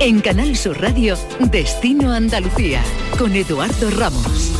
En Canal Sur Radio, Destino Andalucía, con Eduardo Ramos.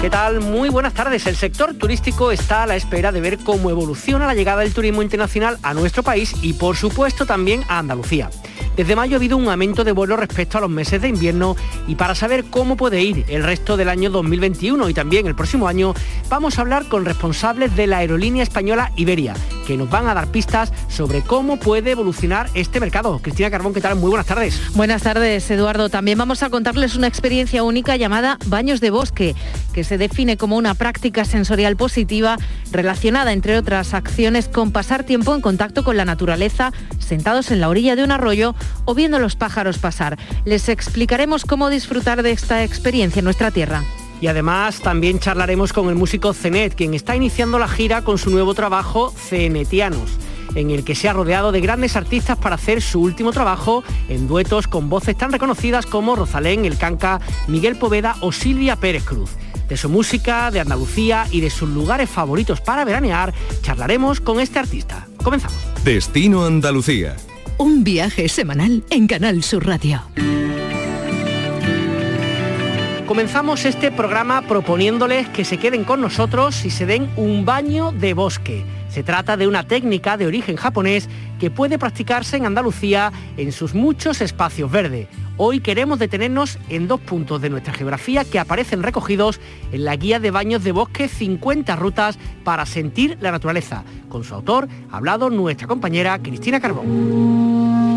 ¿Qué tal? Muy buenas tardes. El sector turístico está a la espera de ver cómo evoluciona la llegada del turismo internacional a nuestro país y por supuesto también a Andalucía. Desde mayo ha habido un aumento de vuelos respecto a los meses de invierno y para saber cómo puede ir el resto del año 2021 y también el próximo año, vamos a hablar con responsables de la aerolínea española Iberia, que nos van a dar pistas sobre cómo puede evolucionar este mercado. Cristina Carbón, ¿qué tal? Muy buenas tardes. Buenas tardes, Eduardo. También vamos a contarles una experiencia única llamada Baños de Bosque, que se define como una práctica sensorial positiva relacionada, entre otras acciones, con pasar tiempo en contacto con la naturaleza, sentados en la orilla de un arroyo o viendo los pájaros pasar. Les explicaremos cómo disfrutar de esta experiencia en nuestra tierra. Y además también charlaremos con el músico Zenet, quien está iniciando la gira con su nuevo trabajo Cenetianos en el que se ha rodeado de grandes artistas para hacer su último trabajo en duetos con voces tan reconocidas como Rosalén, El Canca, Miguel Poveda o Silvia Pérez Cruz. De su música, de Andalucía y de sus lugares favoritos para veranear, charlaremos con este artista. Comenzamos. Destino Andalucía un viaje semanal en Canal Sur Radio. Comenzamos este programa proponiéndoles que se queden con nosotros y se den un baño de bosque. Se trata de una técnica de origen japonés que puede practicarse en Andalucía en sus muchos espacios verdes. Hoy queremos detenernos en dos puntos de nuestra geografía que aparecen recogidos en la guía de baños de bosque 50 rutas para sentir la naturaleza. Con su autor ha hablado nuestra compañera Cristina Carbón.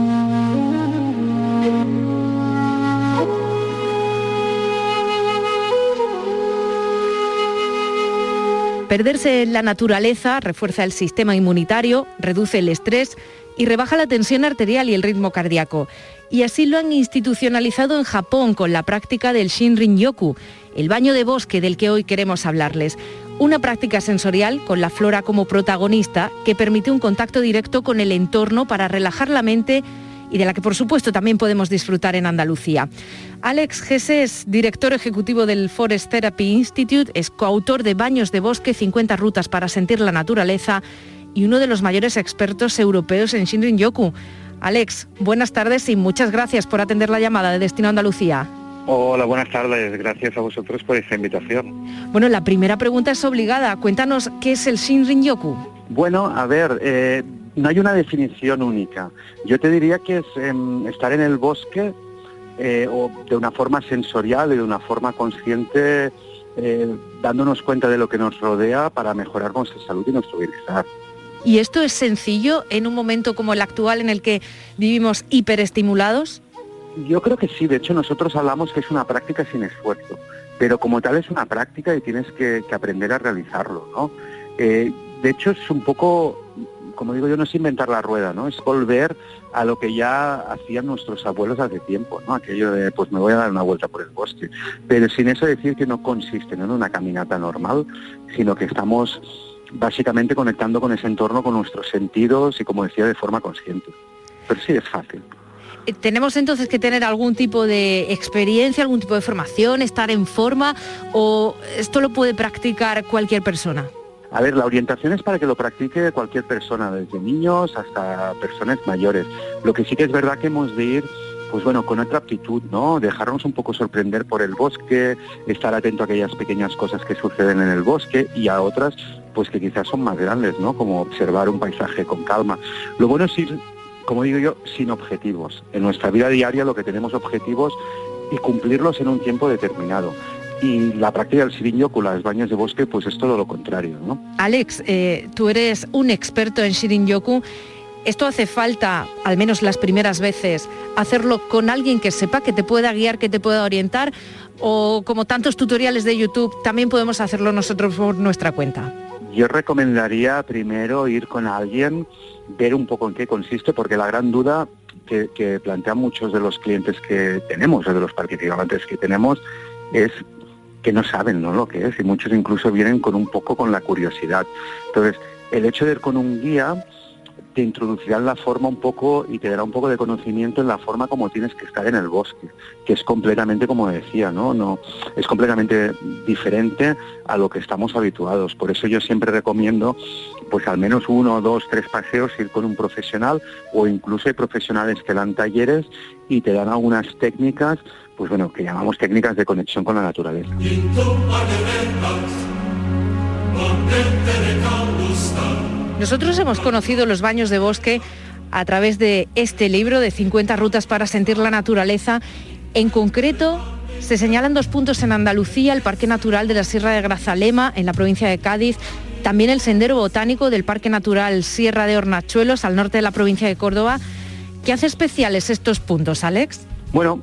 Perderse en la naturaleza refuerza el sistema inmunitario, reduce el estrés y rebaja la tensión arterial y el ritmo cardíaco. Y así lo han institucionalizado en Japón con la práctica del Shinrin-yoku, el baño de bosque del que hoy queremos hablarles. Una práctica sensorial con la flora como protagonista que permite un contacto directo con el entorno para relajar la mente y de la que por supuesto también podemos disfrutar en Andalucía. Alex Gesés, director ejecutivo del Forest Therapy Institute, es coautor de Baños de Bosque, 50 rutas para sentir la naturaleza y uno de los mayores expertos europeos en Shinrin-yoku. Alex, buenas tardes y muchas gracias por atender la llamada de Destino Andalucía. Hola, buenas tardes. Gracias a vosotros por esta invitación. Bueno, la primera pregunta es obligada. Cuéntanos qué es el Shinrin-yoku. Bueno, a ver, eh, no hay una definición única. Yo te diría que es em, estar en el bosque eh, o de una forma sensorial y de una forma consciente, eh, dándonos cuenta de lo que nos rodea para mejorar nuestra salud y nuestro bienestar. ¿Y esto es sencillo en un momento como el actual en el que vivimos hiperestimulados? Yo creo que sí, de hecho nosotros hablamos que es una práctica sin esfuerzo, pero como tal es una práctica y tienes que, aprender a realizarlo, ¿no? Eh, de hecho es un poco como digo yo, no es inventar la rueda, ¿no? Es volver a lo que ya hacían nuestros abuelos hace tiempo, ¿no? Aquello de, pues me voy a dar una vuelta por el bosque. Pero sin eso decir que no consiste en una caminata normal, sino que estamos básicamente conectando con ese entorno, con nuestros sentidos y, como decía, de forma consciente. Pero sí es fácil. Eh, ¿Tenemos entonces que tener algún tipo de experiencia, algún tipo de formación, estar en forma o esto lo puede practicar cualquier persona? A ver, la orientación es para que lo practique cualquier persona, desde niños hasta personas mayores. Lo que sí que es verdad que hemos de ir pues bueno, con otra actitud, ¿no? Dejarnos un poco sorprender por el bosque, estar atento a aquellas pequeñas cosas que suceden en el bosque y a otras, pues que quizás son más grandes, ¿no? Como observar un paisaje con calma. Lo bueno es ir, como digo yo, sin objetivos. En nuestra vida diaria lo que tenemos objetivos y cumplirlos en un tiempo determinado y la práctica del Shirin-yoku, los baños de bosque, pues es todo lo contrario. ¿no? Alex, eh, tú eres un experto en Shirin-yoku. Esto hace falta, al menos las primeras veces, hacerlo con alguien que sepa, que te pueda guiar, que te pueda orientar, o como tantos tutoriales de YouTube, también podemos hacerlo nosotros por nuestra cuenta. Yo recomendaría primero ir con alguien, ver un poco en qué consiste, porque la gran duda que, que plantean muchos de los clientes que tenemos, o de los participantes que tenemos, es que no saben ¿no? lo que es y muchos incluso vienen con un poco con la curiosidad. Entonces, el hecho de ir con un guía te introducirá en la forma un poco y te dará un poco de conocimiento en la forma como tienes que estar en el bosque, que es completamente, como decía, ¿no? no es completamente diferente a lo que estamos habituados. Por eso yo siempre recomiendo pues al menos uno, dos, tres paseos ir con un profesional o incluso hay profesionales que dan talleres y te dan algunas técnicas, pues bueno, que llamamos técnicas de conexión con la naturaleza. Nosotros hemos conocido los baños de bosque a través de este libro de 50 rutas para sentir la naturaleza. En concreto, se señalan dos puntos en Andalucía, el Parque Natural de la Sierra de Grazalema, en la provincia de Cádiz, también el Sendero Botánico del Parque Natural Sierra de Hornachuelos, al norte de la provincia de Córdoba. ¿Qué hace especiales estos puntos, Alex? Bueno,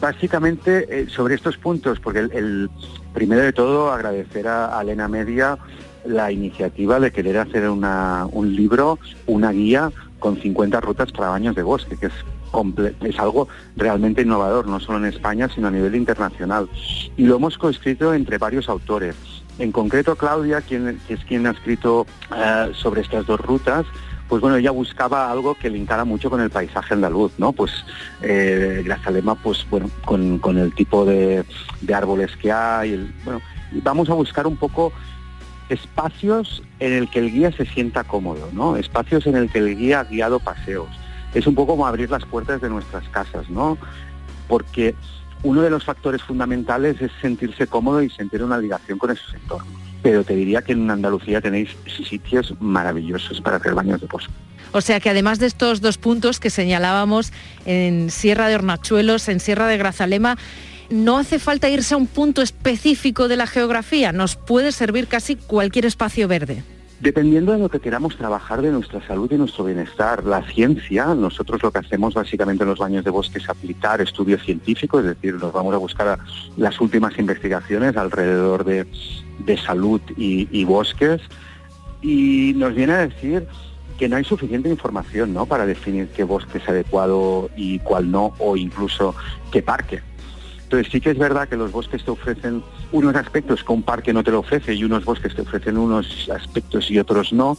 básicamente eh, sobre estos puntos, porque el, primero de todo agradecer a, a Elena Media la iniciativa de querer hacer un libro, una guía con 50 rutas para baños de bosque, que es, es algo realmente innovador, no solo en España, sino a nivel internacional. Y lo hemos coescrito entre varios autores. En concreto, Claudia, quien, que es quien ha escrito eh, sobre estas dos rutas, pues bueno, ella buscaba algo que linkara mucho con el paisaje andaluz, ¿no? Pues eh, Grazalema, pues bueno, con, el tipo de, árboles que hay, bueno, vamos a buscar un poco espacios en el que el guía se sienta cómodo, ¿no? Espacios en el que el guía ha guiado paseos. Es un poco como abrir las puertas de nuestras casas, ¿no? Porque uno de los factores fundamentales es sentirse cómodo y sentir una ligación con esos entornos. Pero te diría que en Andalucía tenéis sitios maravillosos para hacer baños de bosque. O sea que además de estos dos puntos que señalábamos en Sierra de Hornachuelos, en Sierra de Grazalema, no hace falta irse a un punto específico de la geografía, nos puede servir casi cualquier espacio verde. Dependiendo de lo que queramos trabajar de nuestra salud y nuestro bienestar, la ciencia, nosotros lo que hacemos básicamente en los baños de bosque es aplicar estudios científicos, es decir, nos vamos a buscar las últimas investigaciones alrededor de, salud y, y, bosques y nos viene a decir que no hay suficiente información ¿no? para definir qué bosque es adecuado y cuál no, o incluso qué parque. Entonces sí que es verdad que los bosques te ofrecen unos aspectos que un parque no te lo ofrece y unos bosques te ofrecen unos aspectos y otros no.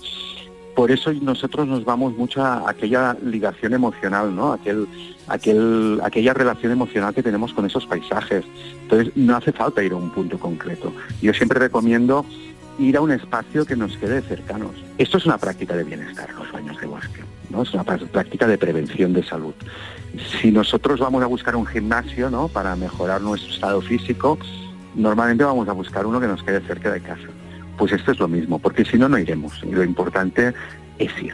Por eso nosotros nos vamos mucho a aquella ligación emocional, ¿no? Aquel, aquel, aquella relación emocional que tenemos con esos paisajes. Entonces no hace falta ir a un punto concreto. Yo siempre recomiendo ir a un espacio que nos quede cercanos. Esto es una práctica de bienestar, los baños de bosque, ¿no? Es una práctica de prevención de salud si nosotros vamos a buscar un gimnasio ¿no? para mejorar nuestro estado físico, normalmente vamos a buscar uno que nos quede cerca de casa. Pues esto es lo mismo, porque si no, no iremos. Y lo importante es ir.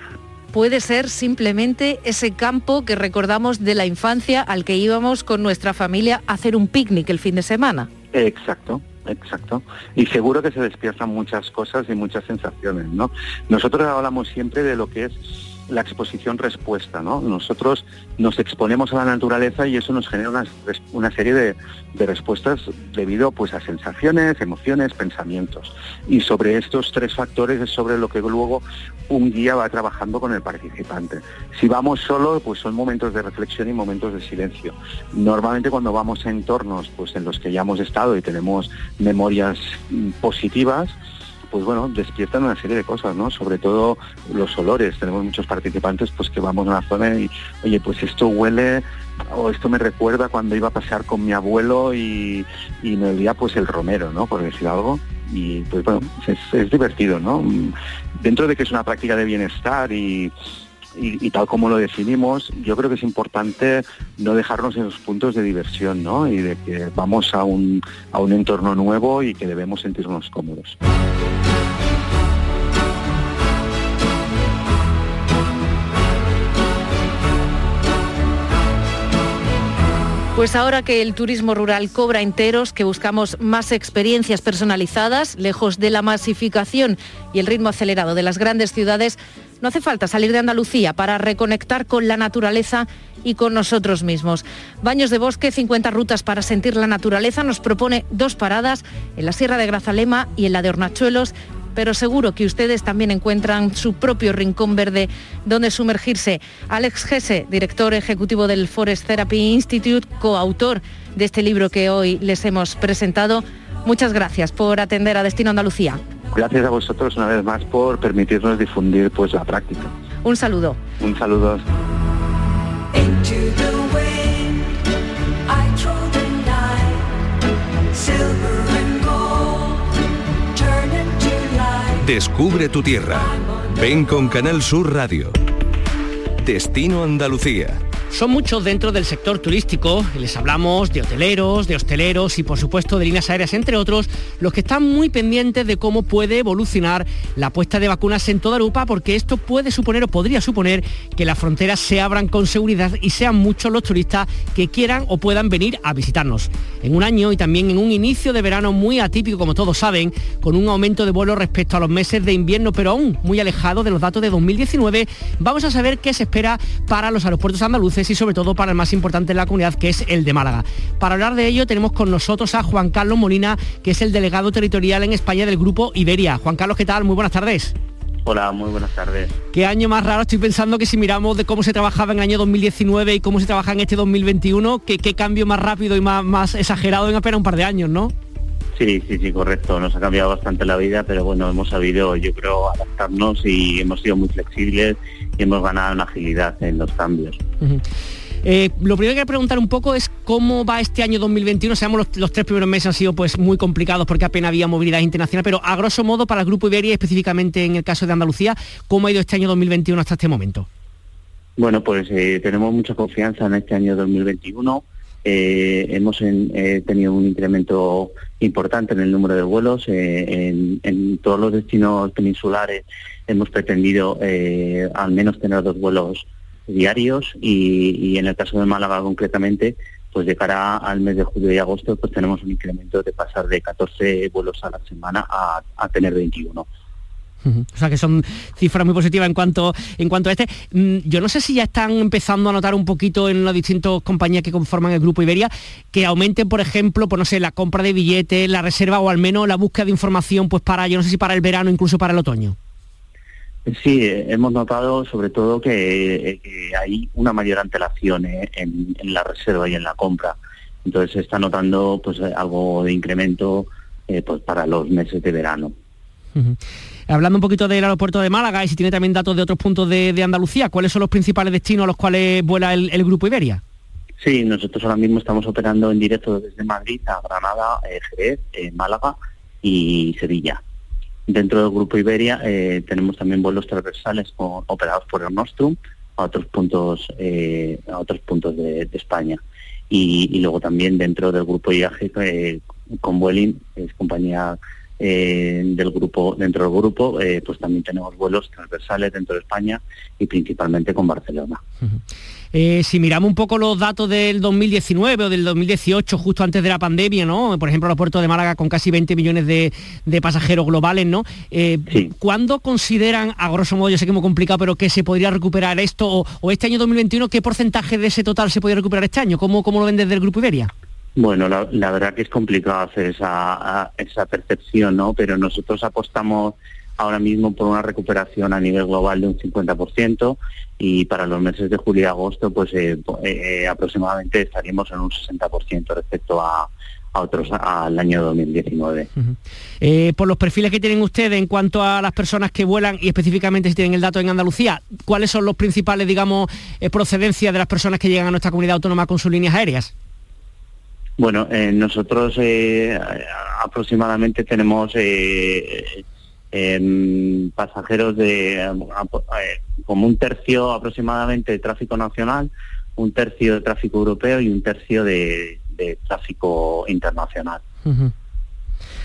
Puede ser simplemente ese campo que recordamos de la infancia al que íbamos con nuestra familia a hacer un picnic el fin de semana. Exacto, exacto. Y seguro que se despiertan muchas cosas y muchas sensaciones, ¿no? Nosotros hablamos siempre de lo que es la exposición respuesta, ¿no? Nosotros nos exponemos a la naturaleza y eso nos genera una, serie de, respuestas debido pues a sensaciones, emociones, pensamientos. Y sobre estos tres factores es sobre lo que luego un guía va trabajando con el participante. Si vamos solo, pues son momentos de reflexión y momentos de silencio. Normalmente cuando vamos a entornos pues en los que ya hemos estado y tenemos memorias mm, positivas, pues bueno, despiertan una serie de cosas, ¿no? Sobre todo los olores. Tenemos muchos participantes pues que vamos a una zona y, oye, pues esto huele o esto me recuerda cuando iba a pasear con mi abuelo y, me olía pues el romero, ¿no? Por decir algo. Y pues bueno, es, divertido, ¿no? Dentro de que es una práctica de bienestar y, y, tal como lo definimos, yo creo que es importante no dejarnos en esos puntos de diversión, ¿no? Y de que vamos a un, a un entorno nuevo y que debemos sentirnos cómodos. Pues ahora que el turismo rural cobra enteros, que buscamos más experiencias personalizadas, lejos de la masificación y el ritmo acelerado de las grandes ciudades, no hace falta salir de Andalucía para reconectar con la naturaleza y con nosotros mismos. Baños de Bosque, 50 rutas para sentir la naturaleza, nos propone dos paradas en la Sierra de Grazalema y en la de Hornachuelos pero seguro que ustedes también encuentran su propio rincón verde donde sumergirse. Alex Gese, director ejecutivo del Forest Therapy Institute, coautor de este libro que hoy les hemos presentado. Muchas gracias por atender a Destino Andalucía. Gracias a vosotros una vez más por permitirnos difundir pues la práctica. Un saludo. Un saludo. Descubre tu tierra. Ven con Canal Sur Radio. Destino Andalucía son muchos dentro del sector turístico, les hablamos de hoteleros, de hosteleros y por supuesto de líneas aéreas, entre otros, los que están muy pendientes de cómo puede evolucionar la puesta de vacunas en toda Europa, porque esto puede suponer o podría suponer que las fronteras se abran con seguridad y sean muchos los turistas que quieran o puedan venir a visitarnos. En un año y también en un inicio de verano muy atípico, como todos saben, con un aumento de vuelos respecto a los meses de invierno, pero aún muy alejado de los datos de 2019, vamos a saber qué se espera para los aeropuertos andaluces y sobre todo para el más importante en la comunidad, que es el de Málaga. Para hablar de ello tenemos con nosotros a Juan Carlos Molina, que es el delegado territorial en España del Grupo Iberia. Juan Carlos, ¿qué tal? Muy buenas tardes. Hola, muy buenas tardes. ¿Qué año más raro? Estoy pensando que si miramos de cómo se trabajaba en el año 2019 y cómo se trabaja en este 2021, ¿qué, qué cambio más rápido y más, más exagerado en apenas un par de años, ¿no? Sí, sí, sí, correcto. Nos ha cambiado bastante la vida, pero bueno, hemos sabido, yo creo, adaptarnos y hemos sido muy flexibles y hemos ganado en agilidad en los cambios. Eh, lo primero que quiero preguntar un poco es cómo va este año 2021. Sabemos los, los tres primeros meses han sido pues muy complicados porque apenas había movilidad internacional, pero a grosso modo para el Grupo Iberia, específicamente en el caso de Andalucía, ¿cómo ha ido este año 2021 hasta este momento? Bueno, pues eh, tenemos mucha confianza en este año 2021. Eh, hemos tenido un incremento importante en el número de vuelos. En, en, todos los destinos peninsulares hemos pretendido al menos tener dos vuelos diarios y, en el caso de Málaga concretamente, pues de cara al mes de julio y agosto, pues tenemos un incremento de pasar de 14 vuelos a la semana a, tener 21. O sea que son cifras muy positivas en cuanto en cuanto a este. Mm, yo no sé si ya están empezando a notar un poquito en las distintas compañías que conforman el grupo Iberia que aumenten, por ejemplo, pues no sé, la compra de billetes, la reserva o al menos la búsqueda de información, pues para, yo no sé si para el verano, incluso para el otoño. Sí, hemos notado sobre todo que, hay una mayor antelación eh, en, la reserva y en la compra. Entonces se está notando pues algo de incremento eh, pues para los meses de verano. Hablando un poquito del aeropuerto de Málaga y si tiene también datos de otros puntos de, Andalucía, ¿cuáles son los principales destinos a los cuales vuela el, Grupo Iberia? Sí, nosotros ahora mismo estamos operando en directo desde Madrid a Granada, eh, Jerez, Málaga y Sevilla. Dentro del grupo Iberia eh, tenemos también vuelos transversales operados por el Nostrum a otros puntos eh, a otros puntos de, España y, luego también dentro del grupo IAG eh, con Vueling es compañía del grupo dentro del grupo pues también tenemos vuelos transversales dentro de España y principalmente con Barcelona. Eh, si miramos un poco los datos del 2019 o del 2018, justo antes de la pandemia, ¿no? Por ejemplo, el aeropuerto de Málaga con casi 20 millones de, pasajeros globales, ¿no? Eh, ¿Cuándo consideran, a grosso modo, yo sé que es muy complicado, pero que se podría recuperar esto? O, este año 2021, qué porcentaje de ese total se podría recuperar este año? ¿Cómo, cómo lo ven desde el Grupo Iberia? Bueno, la, verdad que es complicado hacer esa, esa percepción, ¿no? Pero nosotros apostamos ahora mismo por una recuperación a nivel global de un 50% y para los meses de julio y agosto pues eh, eh, aproximadamente estaríamos en un 60% respecto a, otros al año 2019. Eh, por los perfiles que tienen ustedes en cuanto a las personas que vuelan y específicamente si tienen el dato en Andalucía, ¿cuáles son los principales, digamos, procedencias de las personas que llegan a nuestra comunidad autónoma con sus líneas aéreas? Bueno, nosotros aproximadamente tenemos pasajeros de eh, como un tercio aproximadamente de tráfico nacional, un tercio de tráfico europeo y un tercio de, tráfico internacional.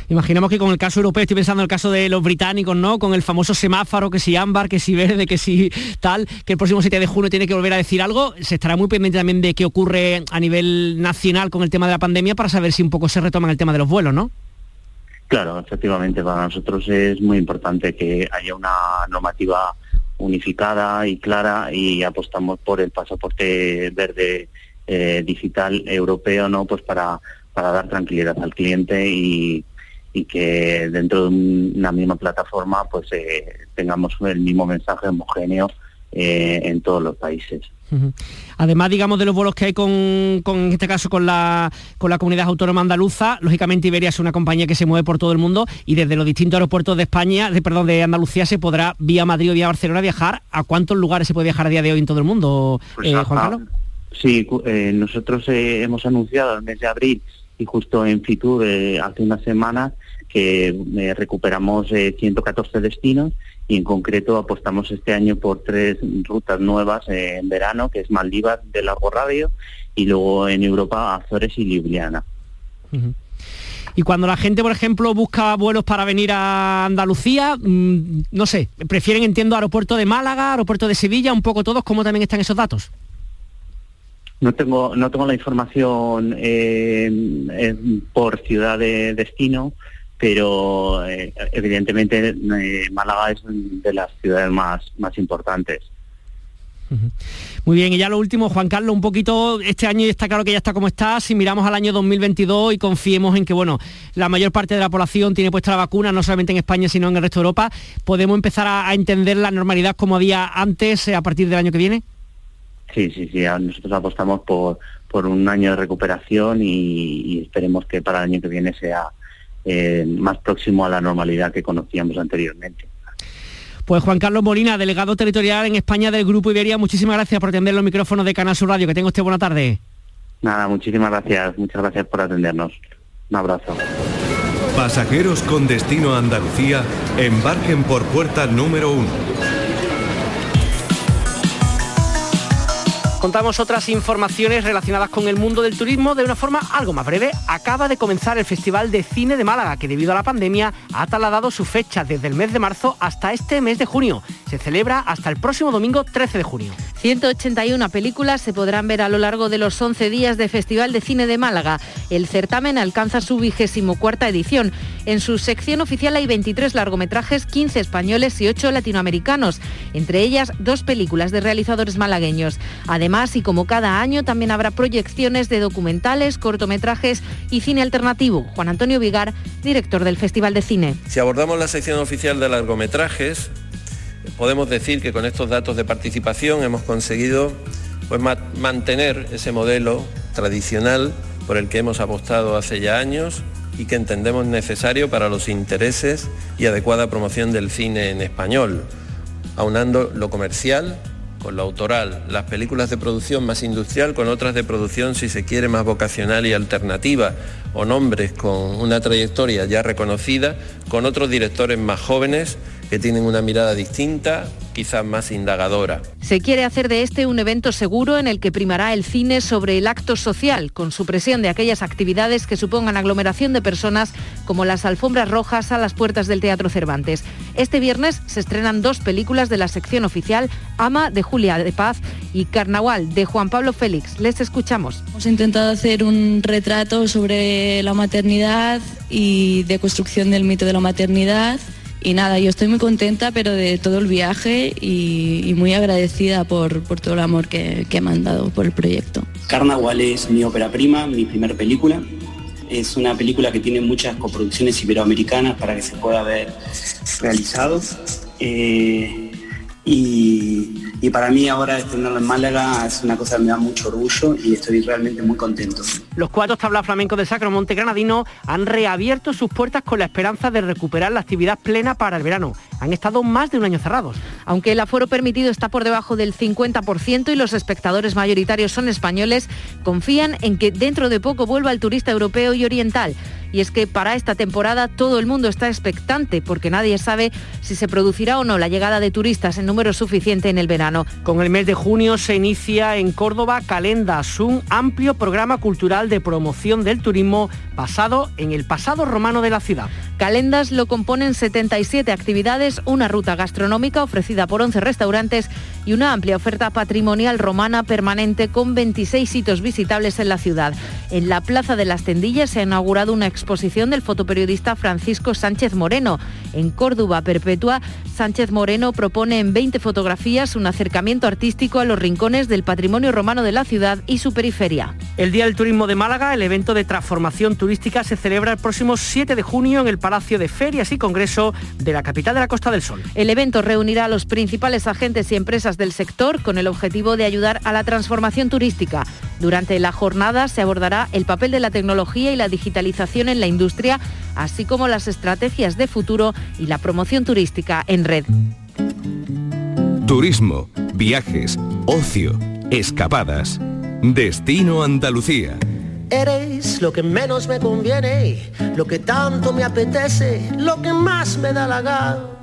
Imaginamos que con el caso europeo, estoy pensando en el caso de los británicos, ¿no? Con el famoso semáforo, que si ámbar, que si verde, que si tal, que el próximo 7 de junio tiene que volver a decir algo. Se estará muy pendiente también de qué ocurre a nivel nacional con el tema de la pandemia para saber si un poco se retoma el tema de los vuelos, ¿no? Claro, efectivamente, para nosotros es muy importante que haya una normativa unificada y clara y apostamos por el pasaporte verde eh, digital europeo, ¿no? Pues para, para dar tranquilidad al cliente y, que dentro de una misma plataforma pues eh, tengamos el mismo mensaje homogéneo en todos los países. Además, digamos, de los vuelos que hay con, en este caso, con la, con la comunidad autónoma andaluza, lógicamente Iberia es una compañía que se mueve por todo el mundo y desde los distintos aeropuertos de España, de, perdón, de Andalucía se podrá vía Madrid o vía Barcelona viajar. ¿A cuántos lugares se puede viajar a día de hoy en todo el mundo, pues eh, Juan Carlos? Sí, eh, nosotros eh, hemos anunciado el mes de abril y justo en Fitur hace una semana que recuperamos 114 destinos y en concreto apostamos este año por tres rutas nuevas en verano, que es Maldivas de largo radio y luego en Europa Azores y Ljubljana. Y cuando la gente, por ejemplo, busca vuelos para venir a Andalucía, mm, no sé, prefieren, entiendo, aeropuerto de Málaga, aeropuerto de Sevilla, un poco todos, ¿cómo también están esos datos? No tengo, no tengo la información eh, por ciudad de destino, pero eh, evidentemente eh, Málaga es de las ciudades más, más importantes. Muy bien, y ya lo último, Juan Carlos, un poquito, este año está claro que ya está como está, si miramos al año 2022 y confiemos en que, bueno, la mayor parte de la población tiene puesta la vacuna, no solamente en España, sino en el resto de Europa, ¿podemos empezar a, entender la normalidad como había antes, eh, a partir del año que viene? Sí, sí, sí, nosotros apostamos por, por un año de recuperación y esperemos que para el año que viene sea eh, más próximo a la normalidad que conocíamos anteriormente. Pues Juan Carlos Molina, delegado territorial en España del Grupo Iberia, muchísimas gracias por atender los micrófonos de Canal Sur Radio. Que tenga usted buena tarde. Nada, muchísimas gracias, muchas gracias por atendernos. Un abrazo. Pasajeros con destino a Andalucía, embarquen por puerta número uno Contamos otras informaciones relacionadas con el mundo del turismo de una forma algo más breve. Acaba de comenzar el Festival de Cine de Málaga, que debido a la pandemia ha trasladado su fecha desde el mes de marzo hasta este mes de junio. Se celebra hasta el próximo domingo 13 de junio. 181 películas se podrán ver a lo largo de los 11 días de Festival de Cine de Málaga. El certamen alcanza su vigésimo cuarta edición. En su sección oficial hay 23 largometrajes, 15 españoles y 8 latinoamericanos, entre ellas dos películas de realizadores malagueños. Además, y como cada año, también habrá proyecciones de documentales, cortometrajes y cine alternativo. Juan Antonio Vigar, director del Festival de Cine. Si abordamos la sección oficial de largometrajes, podemos decir que con estos datos de participación hemos conseguido pues, mantener ese modelo tradicional por el que hemos apostado hace ya años y que entendemos necesario para los intereses y adecuada promoción del cine en español, aunando lo comercial con lo autoral, las películas de producción más industrial con otras de producción, si se quiere, más vocacional y alternativa, o nombres con una trayectoria ya reconocida, con otros directores más jóvenes que tienen una mirada distinta, quizás más indagadora. Se quiere hacer de este un evento seguro en el que primará el cine sobre el acto social, con supresión de aquellas actividades que supongan aglomeración de personas como las alfombras rojas a las puertas del Teatro Cervantes. Este viernes se estrenan dos películas de la sección oficial, Ama de Julia de Paz y Carnaval de Juan Pablo Félix. Les escuchamos. Hemos intentado hacer un retrato sobre la maternidad y de construcción del mito de la maternidad y nada, yo estoy muy contenta, pero de todo el viaje y, muy agradecida por, todo el amor que, que me han dado por el proyecto. Carnaval es mi ópera prima, mi primer película. Es una película que tiene muchas coproducciones iberoamericanas para que se pueda ver realizado. Eh, y, para mí ahora estrenarlo en Málaga es una cosa que me da mucho orgullo y estoy realmente muy contento. Los cuatro tablas flamencos del Sacro Monte Granadino han reabierto sus puertas con la esperanza de recuperar la actividad plena para el verano. Han estado más de un año cerrados. Aunque el aforo permitido está por debajo del 50% y los espectadores mayoritarios son españoles, confían en que dentro de poco vuelva el turista europeo y oriental y es que para esta temporada todo el mundo está expectante porque nadie sabe si se producirá o no la llegada de turistas en número suficiente en el verano. Con el mes de junio se inicia en Córdoba Calendas, un amplio programa cultural de promoción del turismo basado en el pasado romano de la ciudad. Calendas lo componen 77 actividades, una ruta gastronómica ofrecida por 11 restaurantes y una amplia oferta patrimonial romana permanente con 26 sitios visitables en la ciudad. En la Plaza de las Tendillas se ha inaugurado una exposición del fotoperiodista Francisco Sánchez Moreno. En Córdoba Perpetua, Sánchez Moreno propone en 20 fotografías un acercamiento artístico a los rincones del patrimonio romano de la ciudad y su periferia. El Día del Turismo de Málaga, el evento de transformación turística, se celebra el próximo 7 de junio en el Palacio de Ferias y Congreso de la capital de la Costa del Sol. El evento reunirá a los principales agentes y empresas del sector con el objetivo de ayudar a la transformación turística. Durante la jornada se abordará el papel de la tecnología y la digitalización en la industria, así como las estrategias de futuro y la promoción turística en red. Turismo, viajes, ocio, escapadas. Destino Andalucía. Eres lo que menos me conviene, lo que tanto me apetece, lo que más me da la gana.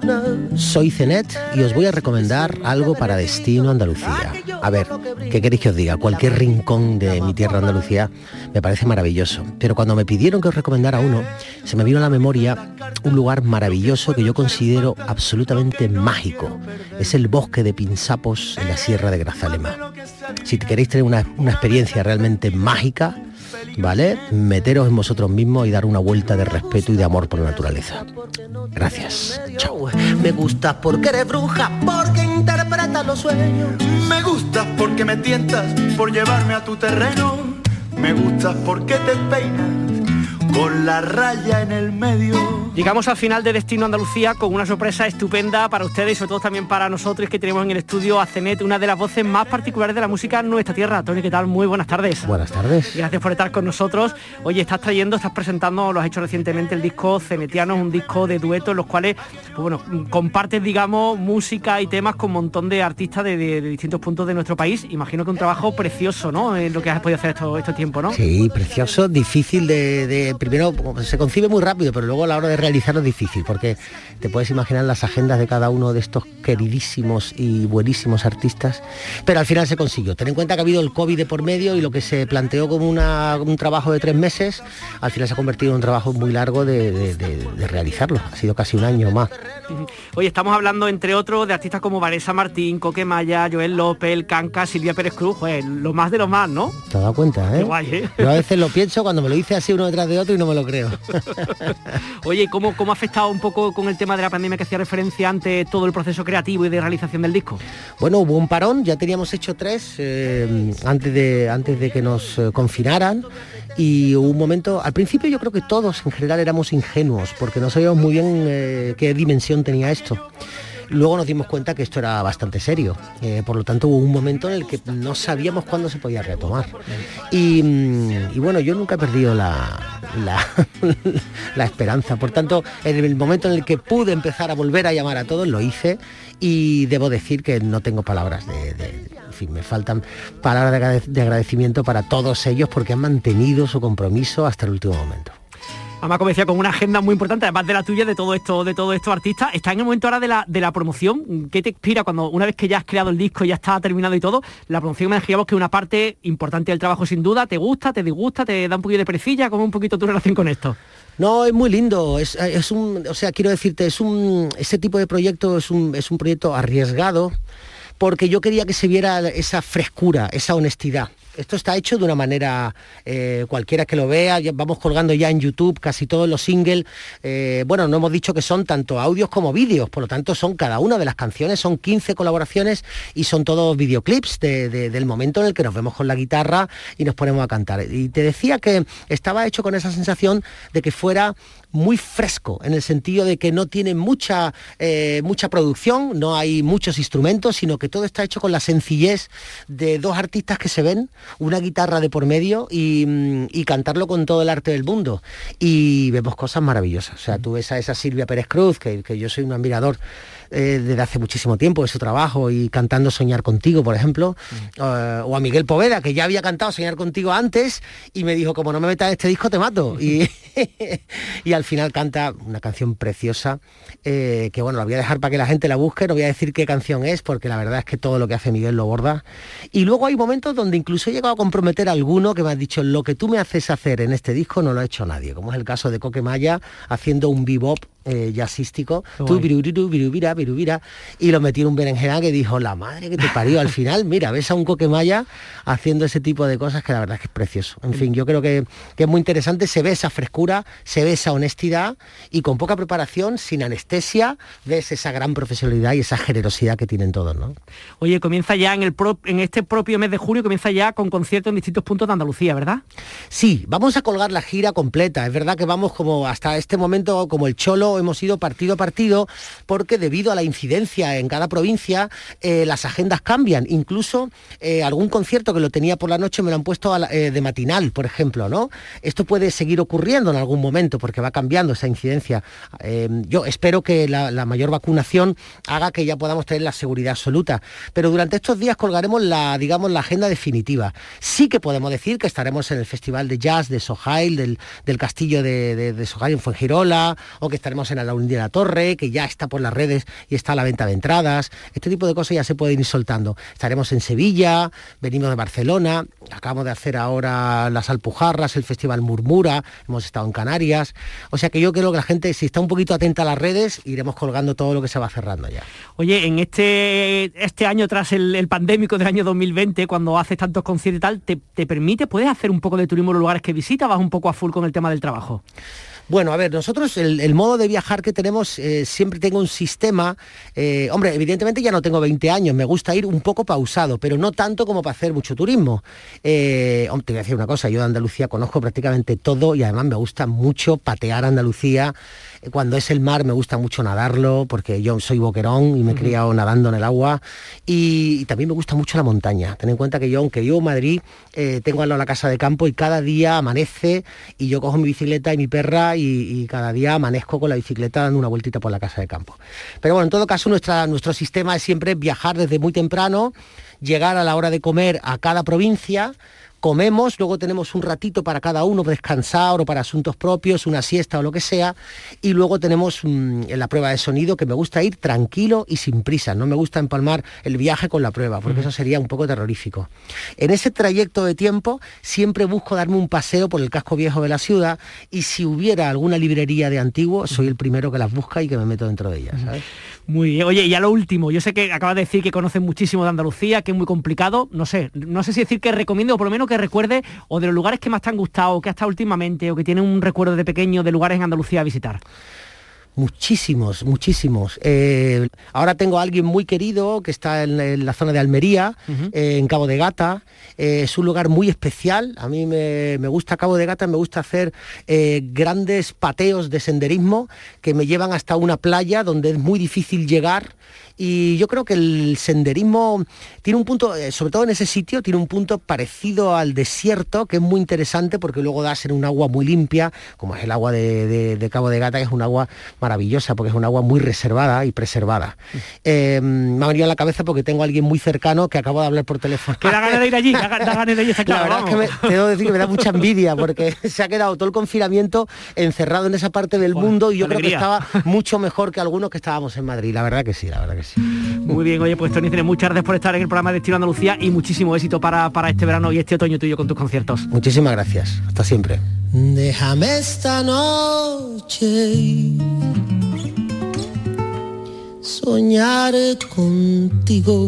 Soy Cenet y os voy a recomendar algo para Destino Andalucía. A ver, ¿qué queréis que os diga? Cualquier rincón de mi tierra Andalucía me parece maravilloso. Pero cuando me pidieron que os recomendara uno, se me vino a la memoria un lugar maravilloso que yo considero absolutamente mágico. Es el bosque de Pinsapos en la Sierra de Grazalema. Si queréis tener una, una experiencia realmente mágica, ¿vale? Meteros en vosotros mismos y dar una vuelta de respeto y de amor por la naturaleza. Gracias. Chao. Me gustas porque eres bruja, porque interpretas los sueños. Me gustas porque me tientas por llevarme a tu terreno. Me gustas porque te peinas con la raya en el medio. Llegamos al final de Destino Andalucía con una sorpresa estupenda para ustedes y sobre todo también para nosotros que tenemos en el estudio a Cenet, una de las voces más particulares de la música en nuestra tierra. Tony, ¿qué tal? Muy buenas tardes. Buenas tardes. Gracias por estar con nosotros. Oye, estás trayendo, estás presentando, lo has hecho recientemente el disco Cenetiano, un disco de dueto en los cuales, pues bueno, compartes, digamos, música y temas con un montón de artistas de, de- de distintos puntos de nuestro país. Imagino que un trabajo precioso, ¿no? En lo que has podido hacer esto, este tiempo, ¿no? Sí, precioso, difícil de, de- primero se concibe muy rápido, pero luego a la hora de realizarlo es difícil, porque te puedes imaginar las agendas de cada uno de estos queridísimos y buenísimos artistas, pero al final se consiguió. Ten en cuenta que ha habido el COVID de por medio y lo que se planteó como una- un trabajo de tres meses, al final se ha convertido en un trabajo muy largo de, de- de- de realizarlo. Ha sido casi un año más. Oye, estamos hablando, entre otros, de artistas como Vanessa Martín, Coque Maya, Joel López, El Canca, Silvia Pérez Cruz, pues lo más de lo más, ¿no? ¿Te has dado cuenta, eh? Qué guay, ¿eh? Yo a veces lo pienso cuando me lo dice así uno detrás de otro y no me lo creo. Oye, ¿cómo, ¿cómo ha afectado un poco con el tema de la pandemia que hacía referencia antes todo el proceso creativo y de realización del disco? Bueno, hubo un parón, ya teníamos hecho tres eh, antes, de, antes de que nos eh, confinaran y hubo un momento, al principio yo creo que todos en general éramos ingenuos porque no sabíamos muy bien eh, qué dimensión tenía esto. Luego nos dimos cuenta que esto era bastante serio, eh, por lo tanto hubo un momento en el que no sabíamos cuándo se podía retomar. Y, mm, bueno, yo nunca he perdido la, esperanza, por tanto, en el momento en el que pude empezar a volver a llamar a todos, lo hice y debo decir que no tengo palabras de... en fin, me faltan palabras de agradecimiento para todos ellos porque han mantenido su compromiso hasta el último momento. Además, como con una agenda muy importante, además de la tuya, de todo esto, de todos estos artistas. Está en el momento ahora de la, de la promoción. ¿Qué te inspira cuando una vez que ya has creado el disco, ya está terminado y todo? La promoción me imaginamos que es una parte importante del trabajo sin duda. ¿Te gusta, te disgusta, te da un poquito de perecilla? ¿Cómo un poquito tu relación con esto? No, es muy lindo. Es, es un, o sea, quiero decirte, es un, ese tipo de proyecto es un, es un proyecto arriesgado porque yo quería que se viera esa frescura, esa honestidad. Esto está hecho de una manera, eh, cualquiera que lo vea, vamos colgando ya en YouTube casi todos los singles. Eh, bueno, no hemos dicho que son tanto audios como vídeos, por lo tanto son cada una de las canciones, son 15 colaboraciones y son todos videoclips de- de- del momento en el que nos vemos con la guitarra y nos ponemos a cantar. Y te decía que estaba hecho con esa sensación de que fuera muy fresco, en el sentido de que no tiene mucha, eh, mucha producción, no hay muchos instrumentos, sino que todo está hecho con la sencillez de dos artistas que se ven, una guitarra de por medio y, mm, y cantarlo con todo el arte del mundo. Y vemos cosas maravillosas. O sea, tú ves a esa Silvia Pérez Cruz, que, que yo soy un admirador eh, desde hace muchísimo tiempo de su trabajo y cantando Soñar contigo, por ejemplo, eh, o a Miguel Poveda, que ya había cantado Soñar contigo antes y me dijo, como no me metas este disco, te mato. Y, y al final canta una canción preciosa, eh, que bueno, la voy a dejar para que la gente la busque, no voy a decir qué canción es, porque la verdad es que todo lo que hace Miguel lo borda. Y luego hay momentos donde incluso he llegado a comprometer a alguno que me ha dicho, lo que tú me haces hacer en este disco no lo ha hecho nadie, como es el caso de Coque Maya haciendo un bebop eh, jazzístico, tú viruriru, virubira, virubira, y lo metí en un berenjena que dijo, la madre que te parió. Al final, mira, ves a un coquemaya haciendo ese tipo de cosas que la verdad es que es precioso. En fin, yo creo que, que es muy interesante, se ve esa frescura, se ve esa honestidad y con poca preparación, sin anestesia, ves esa gran profesionalidad y esa generosidad que tienen todos, ¿no? Oye, comienza ya en, el en este propio mes de junio, comienza ya con conciertos en distintos puntos de Andalucía, ¿verdad? Sí, vamos a colgar la gira completa. Es verdad que vamos como hasta este momento como el cholo, hemos ido partido a partido, porque debido a la incidencia en cada provincia, eh, las agendas cambian. Incluso eh, algún concierto que lo tenía por la noche me lo han puesto eh, de matinal, por ejemplo, ¿no? Esto puede seguir ocurriendo en algún momento porque va cambiando esa incidencia. yo espero que la, mayor vacunación haga que ya podamos tener la seguridad absoluta. Pero durante estos días colgaremos la, digamos, la agenda definitiva. Sí que podemos decir que estaremos en el Festival de Jazz de Sohail, del, del castillo de, de, Sohail en Fuengirola, o que estaremos en la de la Torre, que ya está por las redes y está la venta de entradas. Este tipo de cosas ya se pueden ir soltando. Estaremos en Sevilla, venimos de Barcelona, acabamos de hacer ahora las Alpujarras, el Festival Murmura, hemos estado en Canarias. O sea que yo creo que la gente, si está un poquito atenta a las redes, iremos colgando todo lo que se va cerrando ya. Oye, en este, este año tras el, pandémico del año 2020, cuando haces tantos conciertos y tal, ¿te, te permite, puedes hacer un poco de turismo en los lugares que visitas? ¿Vas un poco a full con el tema del trabajo? Bueno, a ver, nosotros el, modo de viajar que tenemos, eh, siempre tengo un sistema, eh, hombre, evidentemente ya no tengo 20 años, me gusta ir un poco pausado, pero no tanto como para hacer mucho turismo. Eh, te voy a decir una cosa, yo de Andalucía conozco prácticamente todo y además me gusta mucho patear Andalucía. Cuando es el mar me gusta mucho nadarlo, porque yo soy boquerón y me he criado nadando en el agua. Y, también me gusta mucho la montaña. Ten en cuenta que yo, aunque vivo en Madrid, tengo al lado la casa de campo y cada día amanece y yo cojo mi bicicleta y mi perra y, cada día amanezco con la bicicleta dando una vueltita por la casa de campo. Pero bueno, en todo caso nuestra, nuestro sistema es siempre viajar desde muy temprano, llegar a la hora de comer a cada provincia, comemos, luego tenemos un ratito para cada uno descansar o para asuntos propios, una siesta o lo que sea, y luego tenemos mm, en la prueba de sonido que me gusta ir tranquilo y sin prisa, no me gusta empalmar el viaje con la prueba, porque eso sería un poco terrorífico. En ese trayecto de tiempo siempre busco darme un paseo por el casco viejo de la ciudad y si hubiera alguna librería de antiguo, soy el primero que las busca y que me meto dentro de ellas. Muy bien. Oye, y a lo último, yo sé que acabas de decir que conoces muchísimo de Andalucía, que es muy complicado. No sé, no sé si decir que recomiendo, o por lo menos que recuerde, o de los lugares que más te han gustado, o que has estado últimamente, o que tienen un recuerdo de pequeño de lugares en Andalucía a visitar. Muchísimos, muchísimos. Eh, ahora tengo a alguien muy querido que está en, la zona de Almería, eh, en Cabo de Gata. Eh, es un lugar muy especial. A mí me, me, gusta Cabo de Gata, me gusta hacer grandes pateos de senderismo que me llevan hasta una playa donde es muy difícil llegar y yo creo que el senderismo tiene un punto, eh, sobre todo en ese sitio, tiene un punto parecido al desierto, que es muy interesante porque luego das en un agua muy limpia, como es el agua de, Cabo de Gata, que es un agua maravillosa, porque es un agua muy reservada y preservada. Eh, me ha venido a la cabeza porque tengo a alguien muy cercano que acabo de hablar por teléfono. Que da ganas de ir allí, da, ganas de ir, claro. La verdad es que me, tengo que decir que me da mucha envidia porque se ha quedado todo el confinamiento encerrado en esa parte del mundo y yo creo que estaba mucho mejor que algunos que estábamos en Madrid. La verdad que sí, la verdad que sí. Muy bien, oye, pues Tony, muchas gracias por estar en el programa de Estilo Andalucía y muchísimo éxito para, para este verano y este otoño tuyo con tus conciertos. Muchísimas gracias, hasta siempre. Déjame esta noche soñar contigo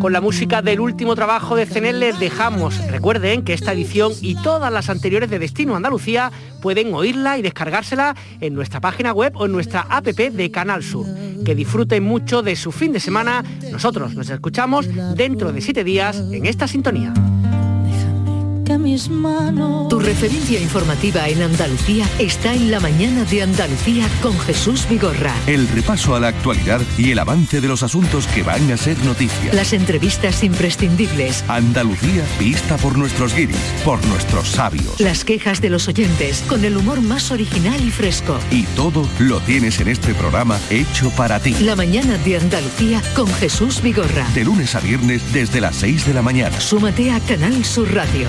con la música del último trabajo de CNL les dejamos. Recuerden que esta edición y todas las anteriores de Destino Andalucía pueden oírla y descargársela en nuestra página web o en nuestra app de Canal Sur. Que disfruten mucho de su fin de semana. Nosotros nos escuchamos dentro de siete días en esta sintonía mis manos. Tu referencia informativa en Andalucía está en la mañana de Andalucía con Jesús Vigorra. El repaso a la actualidad y el avance de los asuntos que van a ser noticia. Las entrevistas imprescindibles. Andalucía vista por nuestros guiris, por nuestros sabios. Las quejas de los oyentes con el humor más original y fresco. Y todo lo tienes en este programa hecho para ti. La mañana de Andalucía con Jesús Vigorra. De lunes a viernes desde las 6 de la mañana. Súmate a Canal Sur Radio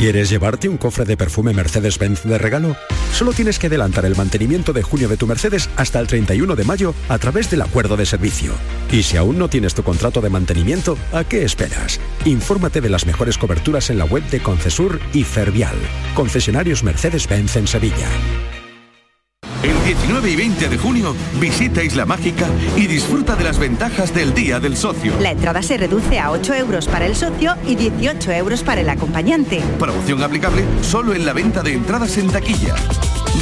¿Quieres llevarte un cofre de perfume Mercedes-Benz de regalo? Solo tienes que adelantar el mantenimiento de junio de tu Mercedes hasta el 31 de mayo a través del acuerdo de servicio. Y si aún no tienes tu contrato de mantenimiento, ¿a qué esperas? Infórmate de las mejores coberturas en la web de Concesur y Fervial, concesionarios Mercedes-Benz en Sevilla. El 19 y 20 de junio visita Isla Mágica y disfruta de las ventajas del Día del Socio. La entrada se reduce a 8 euros para el socio y 18 euros para el acompañante. Promoción aplicable solo en la venta de entradas en taquilla.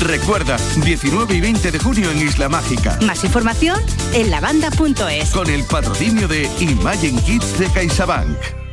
Recuerda, 19 y 20 de junio en Isla Mágica. Más información en lavanda.es. Con el patrocinio de Imagine Kids de CaixaBank.